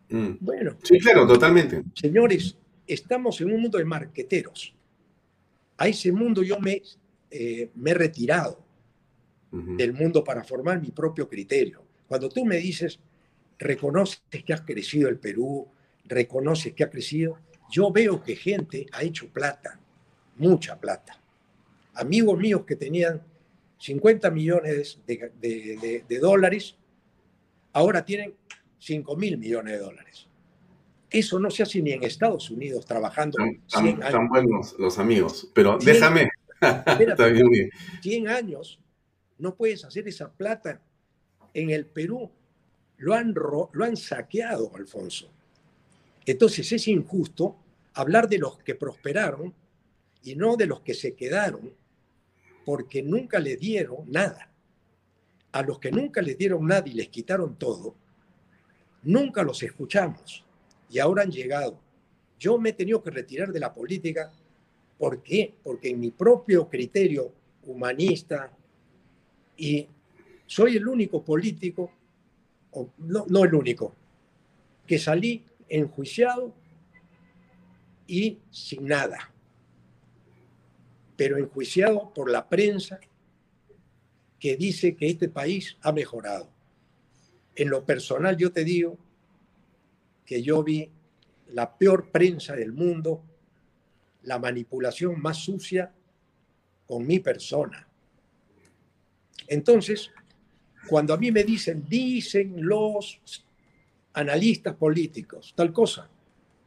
Mm, mm. Bueno. Sí, claro, totalmente. Señores, estamos en un mundo de marqueteros. A ese mundo yo me, eh, me he retirado del mundo para formar mi propio criterio. Cuando tú me dices, reconoces que has crecido el Perú, reconoces que ha crecido, yo veo que gente ha hecho plata, mucha plata. Amigos míos que tenían 50 millones de, de dólares, ahora tienen 5 mil millones de dólares. Eso no se hace ni en Estados Unidos trabajando. Están buenos los amigos, pero déjame. (laughs) Está bien. 100 años no puedes hacer esa plata en el Perú. Lo han, lo han saqueado, Alfonso. Entonces es injusto hablar de los que prosperaron y no de los que se quedaron, porque nunca les dieron nada. A los que nunca les dieron nada y les quitaron todo, nunca los escuchamos y ahora han llegado. Yo me he tenido que retirar de la política. ¿Por qué? Porque en mi propio criterio humanista, y soy el único político, no, no el único, que salí enjuiciado y sin nada, pero enjuiciado por la prensa que dice que este país ha mejorado. En lo personal yo te digo que yo vi la peor prensa del mundo, la manipulación más sucia con mi persona. Entonces, cuando a mí me dicen, dicen los analistas políticos, tal cosa,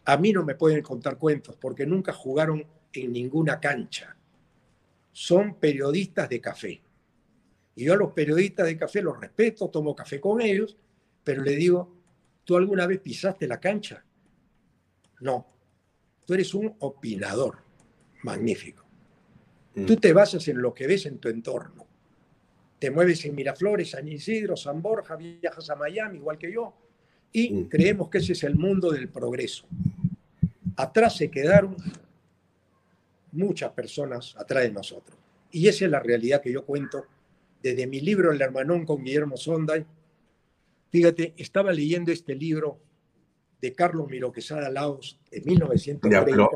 a mí no me pueden contar cuentos porque nunca jugaron en ninguna cancha. Son periodistas de café. Y yo a los periodistas de café los respeto, tomo café con ellos, pero le digo, ¿tú alguna vez pisaste la cancha? No. Tú eres un opinador magnífico. Mm. Tú te basas en lo que ves en tu entorno te mueves en Miraflores, San Isidro, San Borja, viajas a Miami, igual que yo, y creemos que ese es el mundo del progreso. Atrás se quedaron muchas personas atrás de nosotros. Y esa es la realidad que yo cuento desde mi libro El Hermanón con Guillermo Sonday. Fíjate, estaba leyendo este libro de Carlos Miro Quesada Laos de 1930.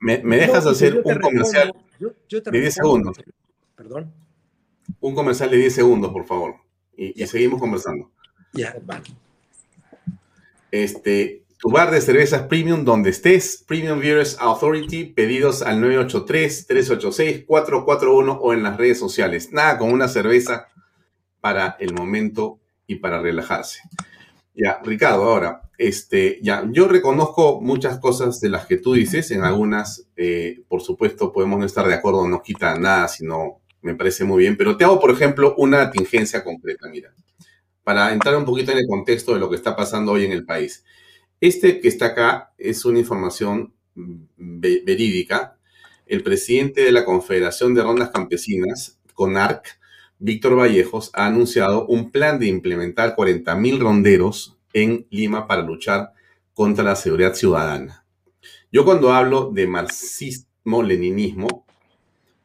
me, dejas hacer un comercial de 10 segundos. Perdón un comercial de 10 segundos, por favor. Y, seguimos conversando. Ya, vale. Este, tu bar de cervezas premium donde estés, Premium Viewers Authority, pedidos al 983-386-441 o en las redes sociales. Nada como una cerveza para el momento y para relajarse. Ya, Ricardo, ahora, este, ya, yo reconozco muchas cosas de las que tú dices, en algunas, eh, por supuesto, podemos no estar de acuerdo, no quita nada, sino me parece muy bien, pero te hago, por ejemplo, una tingencia concreta, mira, para entrar un poquito en el contexto de lo que está pasando hoy en el país. Este que está acá es una información verídica. El presidente de la Confederación de Rondas Campesinas, CONARC, Víctor Vallejos, ha anunciado un plan de implementar 40.000 ronderos en Lima para luchar contra la seguridad ciudadana. Yo cuando hablo de marxismo-leninismo,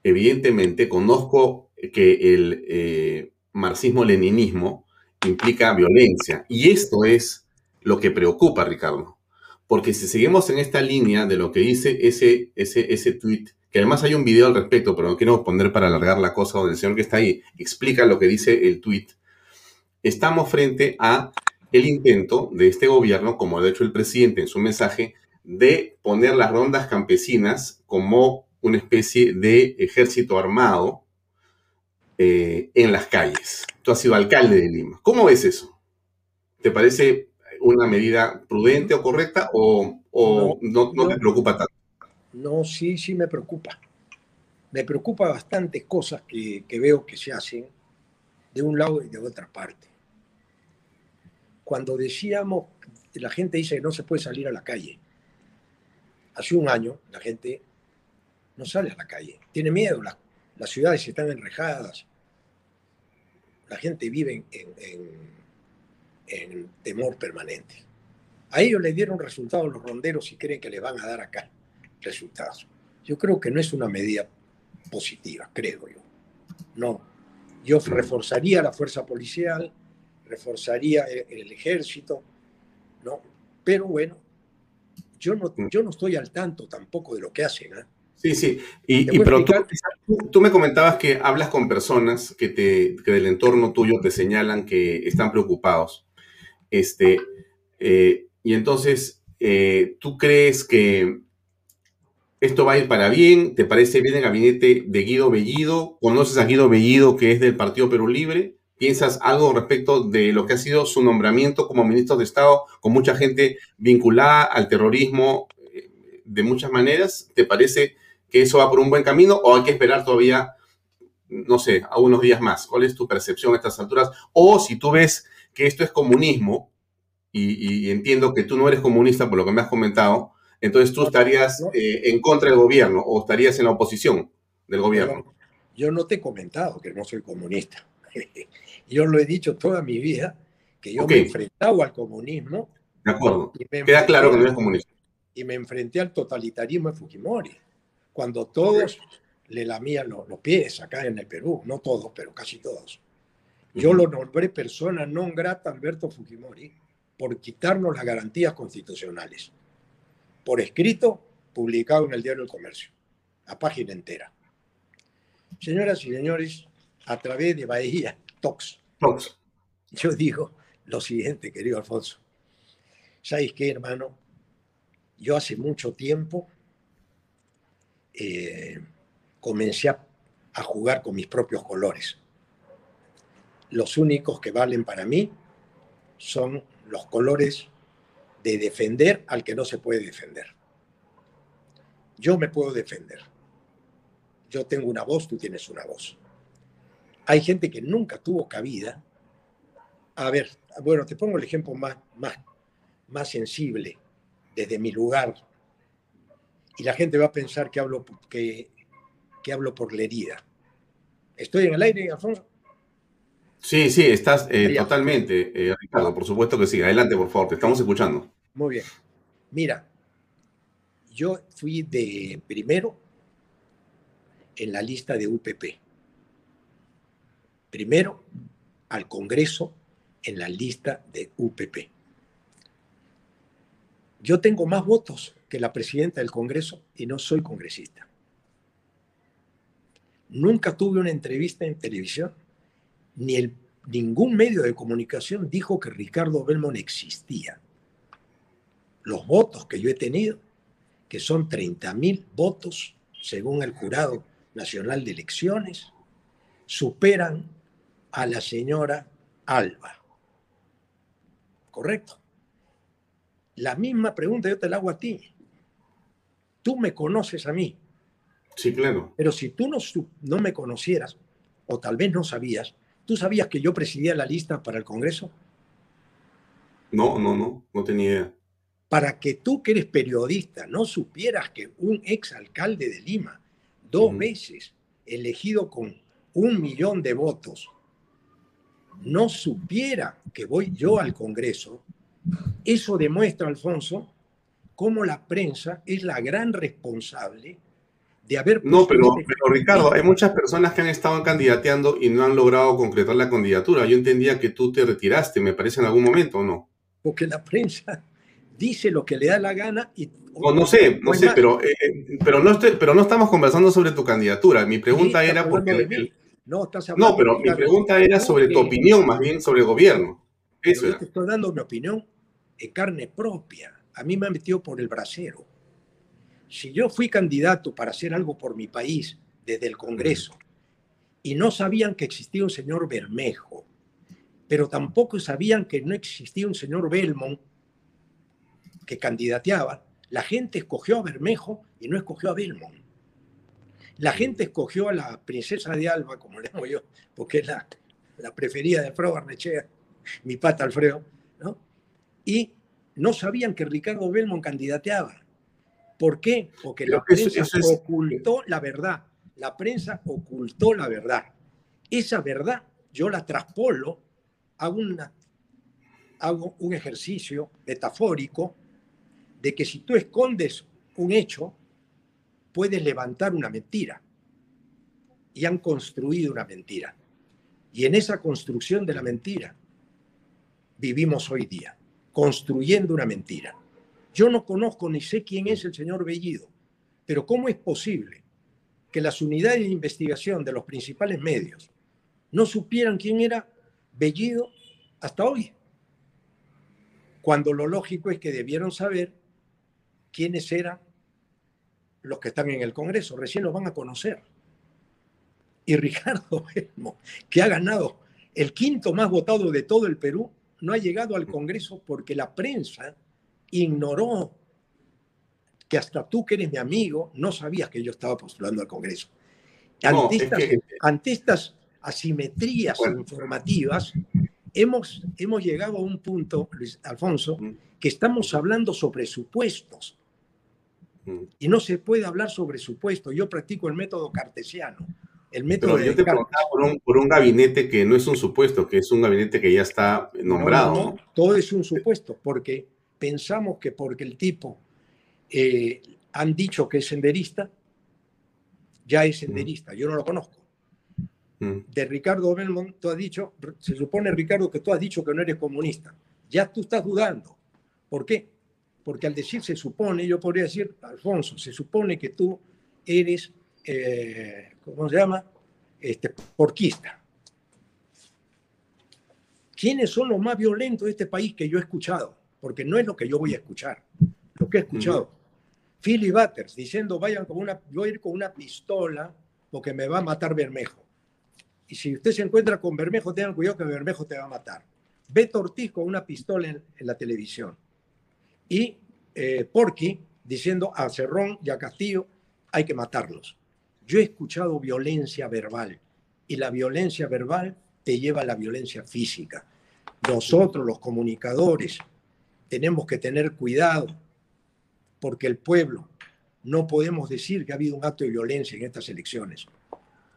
evidentemente conozco que el eh, marxismo-leninismo implica violencia y esto es lo que preocupa, Ricardo. Porque si seguimos en esta línea de lo que dice ese, ese, ese tweet, que además hay un video al respecto, pero no quiero poner para alargar la cosa, donde el señor que está ahí explica lo que dice el tweet, estamos frente a el intento de este gobierno, como ha hecho el presidente en su mensaje, de poner las rondas campesinas como una especie de ejército armado eh, en las calles. Tú has sido alcalde de Lima. ¿Cómo ves eso? ¿Te parece una medida prudente o correcta o, no, te preocupa tanto? No, sí, sí me preocupa. Me preocupa bastantes cosas que, que veo que se hacen de un lado y de otra parte. Cuando decíamos, la gente dice que no se puede salir a la calle. Hace un año la gente no sale a la calle, tiene miedo, las, ciudades están enrejadas, la gente vive en, temor permanente. A ellos les dieron resultados los ronderos y creen que les van a dar acá resultados. Yo creo que no es una medida positiva, creo yo. No. Yo reforzaría la fuerza policial, reforzaría el, ejército, ¿no? Pero bueno, yo no, yo no estoy al tanto tampoco de lo que hacen. ¿eh? Sí, sí. Y, pero tú, me comentabas que hablas con personas que, te, del entorno tuyo te señalan que están preocupados. Este, eh, y entonces, eh, ¿tú crees que esto va a ir para bien? ¿Te parece bien el gabinete de Guido Bellido? ¿Conoces a Guido Bellido, que es del Partido Perú Libre? piensas algo respecto de lo que ha sido su nombramiento como ministro de Estado, con mucha gente vinculada al terrorismo eh, de muchas maneras? ¿Te parece que eso va por un buen camino o hay que esperar todavía, no sé, a unos días más? ¿Cuál es tu percepción a estas alturas? O si tú ves que esto es comunismo, y, entiendo que tú no eres comunista por lo que me has comentado, entonces tú estarías eh, en contra del gobierno o estarías en la oposición del gobierno. Yo no te he comentado que no soy comunista. (laughs) Yo lo he dicho toda mi vida, que yo me he enfrentado al comunismo. De acuerdo. Queda claro que no eres comunista. Y me enfrenté al totalitarismo de Fujimori, cuando todos le lamían los, pies acá en el Perú, no todos, pero casi todos. Yo lo nombré persona non grata Alberto Fujimori por quitarnos las garantías constitucionales. Por escrito, publicado en el diario El Comercio, a página entera. Señoras y señores, a través de Bahía Tox, yo digo lo siguiente, querido Alfonso. ¿Sabes qué, hermano? Yo hace mucho tiempo eh, comencé a jugar con mis propios colores. Los únicos que valen para mí son los colores de defender al que no se puede defender. Yo me puedo defender. Yo tengo una voz, tú tienes una voz. Hay gente que nunca tuvo cabida. A ver, bueno, te pongo el ejemplo más, más, más sensible desde mi lugar. Y la gente va a pensar que hablo, que, que hablo por la herida. ¿Estoy en el aire, Alfonso? Sí, sí, estás eh, totalmente, eh, Ricardo, por supuesto que sí. Adelante, por favor, te estamos escuchando. Muy bien. Mira, yo fui de primero en la lista de UPP. Primero al Congreso en la lista de UPP. Yo tengo más votos que la presidenta del Congreso y no soy congresista. Nunca tuve una entrevista en televisión ni el, ningún medio de comunicación dijo que Ricardo Belmont existía. Los votos que yo he tenido, que son 30 mil votos según el Jurado Nacional de Elecciones, superan a la señora Alba. ¿Correcto? La misma pregunta yo te la hago a ti. Tú me conoces a mí. Sí, claro. Pero si tú no, no me conocieras, o tal vez no sabías, ¿Tú sabías que yo presidía la lista para el Congreso? No, no, no, no tenía idea. Para que tú que eres periodista no supieras que un exalcalde de Lima, dos veces elegido con un millón de votos, no supiera que voy yo al Congreso, eso demuestra, Alfonso, cómo la prensa es la gran responsable de haber... No, pero, pero, Ricardo, hay muchas personas que han estado candidateando y no han logrado concretar la candidatura. Yo entendía que tú te retiraste, me parece, en algún momento, ¿o no? Porque la prensa dice lo que le da la gana y... No, no sé, no sé, pero, eh, eh, pero, no estoy, pero no estamos conversando sobre tu candidatura. Mi pregunta era porque... no, estás no, pero mi pregunta era sobre tu opinión, más bien sobre el gobierno. Eso yo te estoy dando mi opinión en carne propia. A mí me han metido por el brasero si yo fui candidato para hacer algo por mi país desde el Congreso y no sabían que existía un señor Bermejo, pero tampoco sabían que no existía un señor Belmont que candidateaba, la gente escogió a Bermejo y no escogió a Belmont. La gente escogió a la princesa de Alba, como le llamo yo, porque es la, la preferida de Alfredo Barnechea, mi pata Alfredo, ¿no? Y no sabían que Ricardo Belmont candidateaba. ¿Por qué? Porque la prensa ocultó la verdad. La prensa ocultó la verdad. Esa verdad yo la traspolo, hago, una, hago un ejercicio metafórico de que si tú escondes un hecho, puedes levantar una mentira. Y han construido una mentira. Y en esa construcción de la mentira vivimos hoy día, construyendo una mentira. Yo no conozco ni sé quién es el señor Bellido, pero ¿cómo es posible que las unidades de investigación de los principales medios no supieran quién era Bellido hasta hoy? Cuando lo lógico es que debieron saber quiénes eran los que están en el Congreso, recién los van a conocer. Y (laughs) Ricardo que ha ganado El quinto más votado de todo el Perú no ha llegado al Congreso porque la prensa ignoró que hasta tú que eres mi amigo no sabías que yo estaba postulando al Congreso. Ante, estas, asimetrías informativas, hemos, hemos llegado a un punto, Luis Alfonso, que estamos hablando sobre supuestos. Y no se puede hablar sobre supuestos. Yo practico el método cartesiano. El método yo te preguntaba por un, gabinete que no es un supuesto, que es un gabinete que ya está nombrado. todo es un supuesto, porque pensamos que porque el tipo eh, han dicho que es senderista, ya es senderista. Yo no lo conozco. De Ricardo Belmont, tú has dicho, se supone, Ricardo, que tú has dicho que no eres comunista. Ya tú estás dudando. ¿Por qué? Porque al decir se supone, yo podría decir, Alfonso, se supone que tú eres, eh, ¿cómo se llama? Este, porquista. ¿Quiénes son los más violentos de este país que yo he escuchado? Porque no es lo que yo voy a escuchar, lo que he escuchado. Philly Butters diciendo, vayan con una, voy a ir con una pistola porque me va a matar Bermejo. Y si usted se encuentra con Bermejo, tengan cuidado que Bermejo te va a matar. Beto Ortiz con una pistola en, la televisión. Y eh, Porky diciendo a Cerrón y a Castillo, hay que matarlos. Yo he escuchado violencia verbal y la violencia verbal te lleva a la violencia física. Nosotros, los comunicadores, tenemos que tener cuidado porque el pueblo no podemos decir que ha habido un acto de violencia en estas elecciones.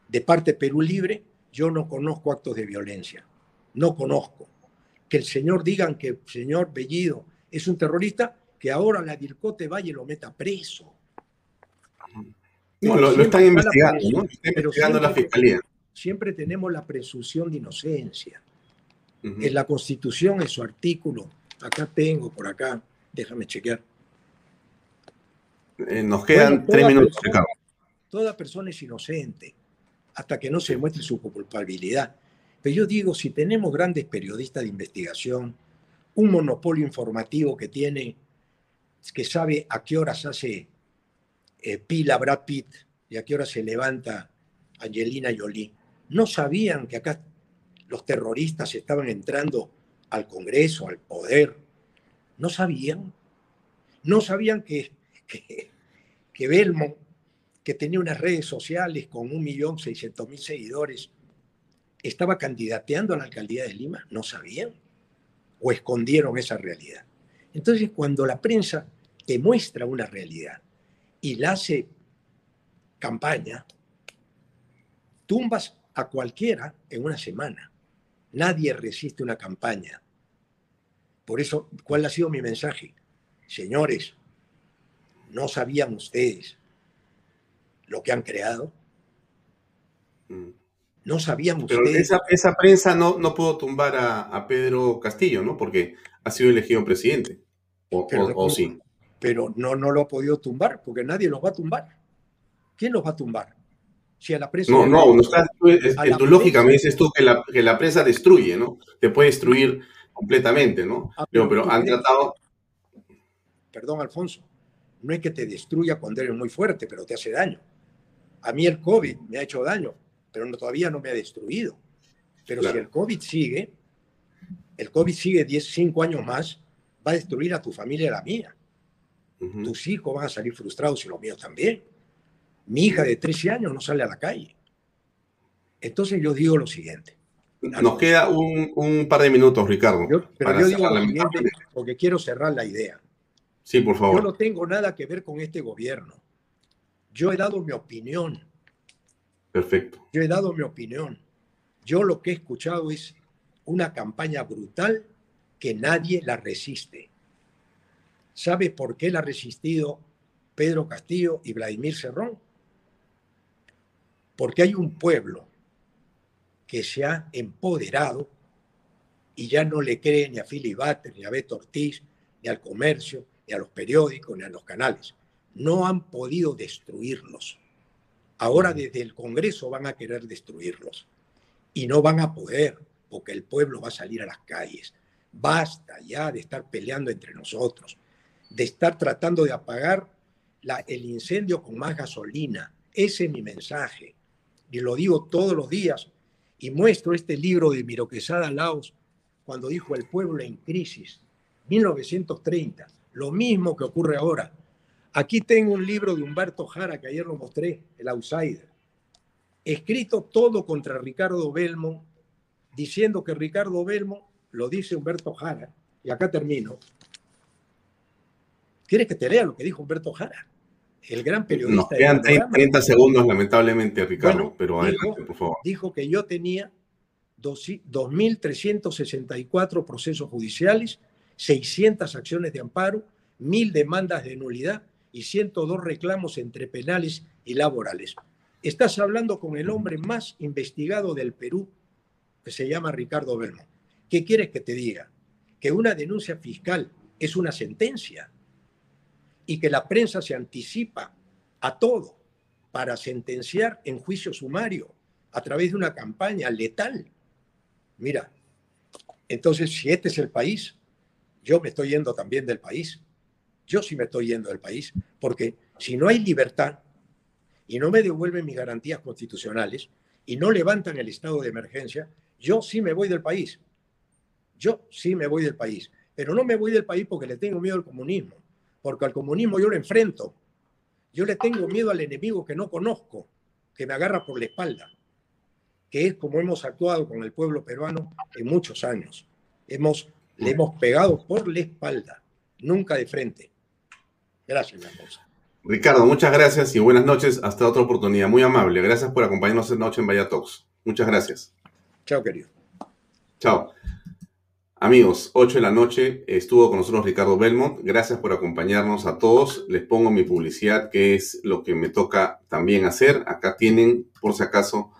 De parte Perú Libre, yo no conozco actos de violencia. No conozco. Que el señor digan que el señor Bellido es un terrorista, que ahora la Dircote vaya y lo meta preso. No, lo, están investigando, ¿no? Está investigando la fiscalía. Siempre tenemos la presunción de inocencia. En la Constitución, en su artículo, acá tengo, por acá, déjame chequear, eh, nos quedan tres minutos, Toda persona es inocente hasta que no se muestre su culpabilidad. Pero yo digo, si tenemos grandes periodistas de investigación, un monopolio informativo que tiene, que sabe a qué horas hace eh, pila Brad Pitt y a qué hora se levanta Angelina Jolie, no sabían que acá los terroristas estaban entrando al Congreso, al poder. No sabían. No sabían que que, que Belmont, que tenía unas redes sociales con 1.600.000 seguidores, estaba candidateando a la alcaldía de Lima, no sabían o escondieron esa realidad. Entonces, cuando la prensa te muestra una realidad y la hace campaña, tumbas a cualquiera en una semana. Nadie resiste una campaña. Por eso, ¿cuál ha sido mi mensaje? Señores, ¿No sabían ustedes lo que han creado? Mm. ¿No sabían Pero ustedes? Esa, prensa no, no pudo tumbar a, Pedro Castillo, ¿no? Porque ha sido elegido presidente. O, sí. Pero no, no lo ha podido tumbar, porque nadie los va a tumbar. ¿Quién los va a tumbar? Si a la prensa. No, no, no en tu lógica me dices tú que la, que la prensa destruye, ¿no? Te puede destruir completamente, ¿no? Pero han tratado. Perdón, Alfonso no es que te destruya cuando eres muy fuerte, pero te hace daño. A mí el COVID me ha hecho daño, pero todavía no me ha destruido. Pero si el COVID sigue, el COVID sigue 10, 5 años más, va a destruir a tu familia y a la mía. Tus hijos van a salir frustrados y los míos también. Mi hija de 13 años no sale a la calle. Entonces yo digo lo siguiente. Nos queda un, par de minutos, Ricardo. pero yo digo lo siguiente porque quiero cerrar la idea. Sí, por favor. Yo no tengo nada que ver con este gobierno. Yo he dado mi opinión. Perfecto. Yo he dado mi opinión. Yo lo que he escuchado es una campaña brutal que nadie la resiste. ¿Sabe por qué la ha resistido Pedro Castillo y Vladimir Cerrón? Porque hay un pueblo que se ha empoderado y ya no le cree ni a Filibater, ni a Beto Ortiz, ni al comercio, ni a los periódicos, ni a los canales. No han podido destruirlos. Ahora desde el Congreso van a querer destruirlos. Y no van a poder, porque el pueblo va a salir a las calles. Basta ya de estar peleando entre nosotros, de estar tratando de apagar el incendio con más gasolina. Ese es mi mensaje. Y lo digo todos los días. y muestro este libro de Miro Quesada Laos cuando dijo el pueblo en crisis, 1930, lo mismo que ocurre ahora. Aquí tengo un libro de Humberto Jara que ayer lo mostré, El Outsider, escrito todo contra Ricardo Belmo, diciendo que Ricardo Belmo lo dice Humberto Jara, y acá termino. ¿Quieres que te lea lo que dijo Humberto Jara? El gran periodista. Nos quedan 30 segundos, lamentablemente, Ricardo, pero adelante, por favor. Dijo que yo tenía 2.364 procesos judiciales, 600 acciones de amparo, 1.000 demandas de nulidad y 102 reclamos entre penales y laborales. Estás hablando con el hombre más investigado del Perú, que se llama Ricardo Belmo. ¿Qué quieres que te diga? Que una denuncia fiscal es una sentencia y que la prensa se anticipa a todo para sentenciar en juicio sumario a través de una campaña letal. Mira, entonces si este es el país, yo me estoy yendo también del país. Yo sí me estoy yendo del país, porque si no hay libertad y no me devuelven mis garantías constitucionales y no levantan el estado de emergencia, yo sí me voy del país. Yo sí me voy del país. Pero no me voy del país porque le tengo miedo al comunismo, porque al comunismo yo lo enfrento. Yo le tengo miedo al enemigo que no conozco, que me agarra por la espalda, que es como hemos actuado con el pueblo peruano en muchos años. Hemos, le hemos pegado por la espalda, nunca de frente. Gracias. Ricardo, muchas gracias y buenas noches. Hasta otra oportunidad. Muy amable. Gracias por acompañarnos esta noche en Vaya Talks. Muchas gracias. Chao, querido. Chao. Amigos, 8 de la noche estuvo con nosotros Ricardo Belmont. Gracias por acompañarnos a todos. Les pongo mi publicidad, que es lo que me toca también hacer. Acá tienen, por si acaso,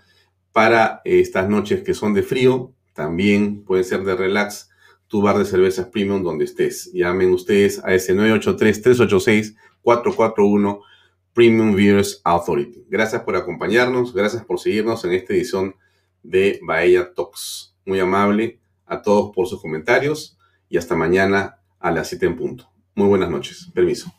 para estas noches que son de frío, también pueden ser de relax, tu bar de cervezas premium donde estés. Llamen ustedes a ese 983-386-441 Premium Viewers Authority. Gracias por acompañarnos, gracias por seguirnos en esta edición de Bahía Talks. Muy amable a todos por sus comentarios y hasta mañana a las 7 en punto. Muy buenas noches. Permiso.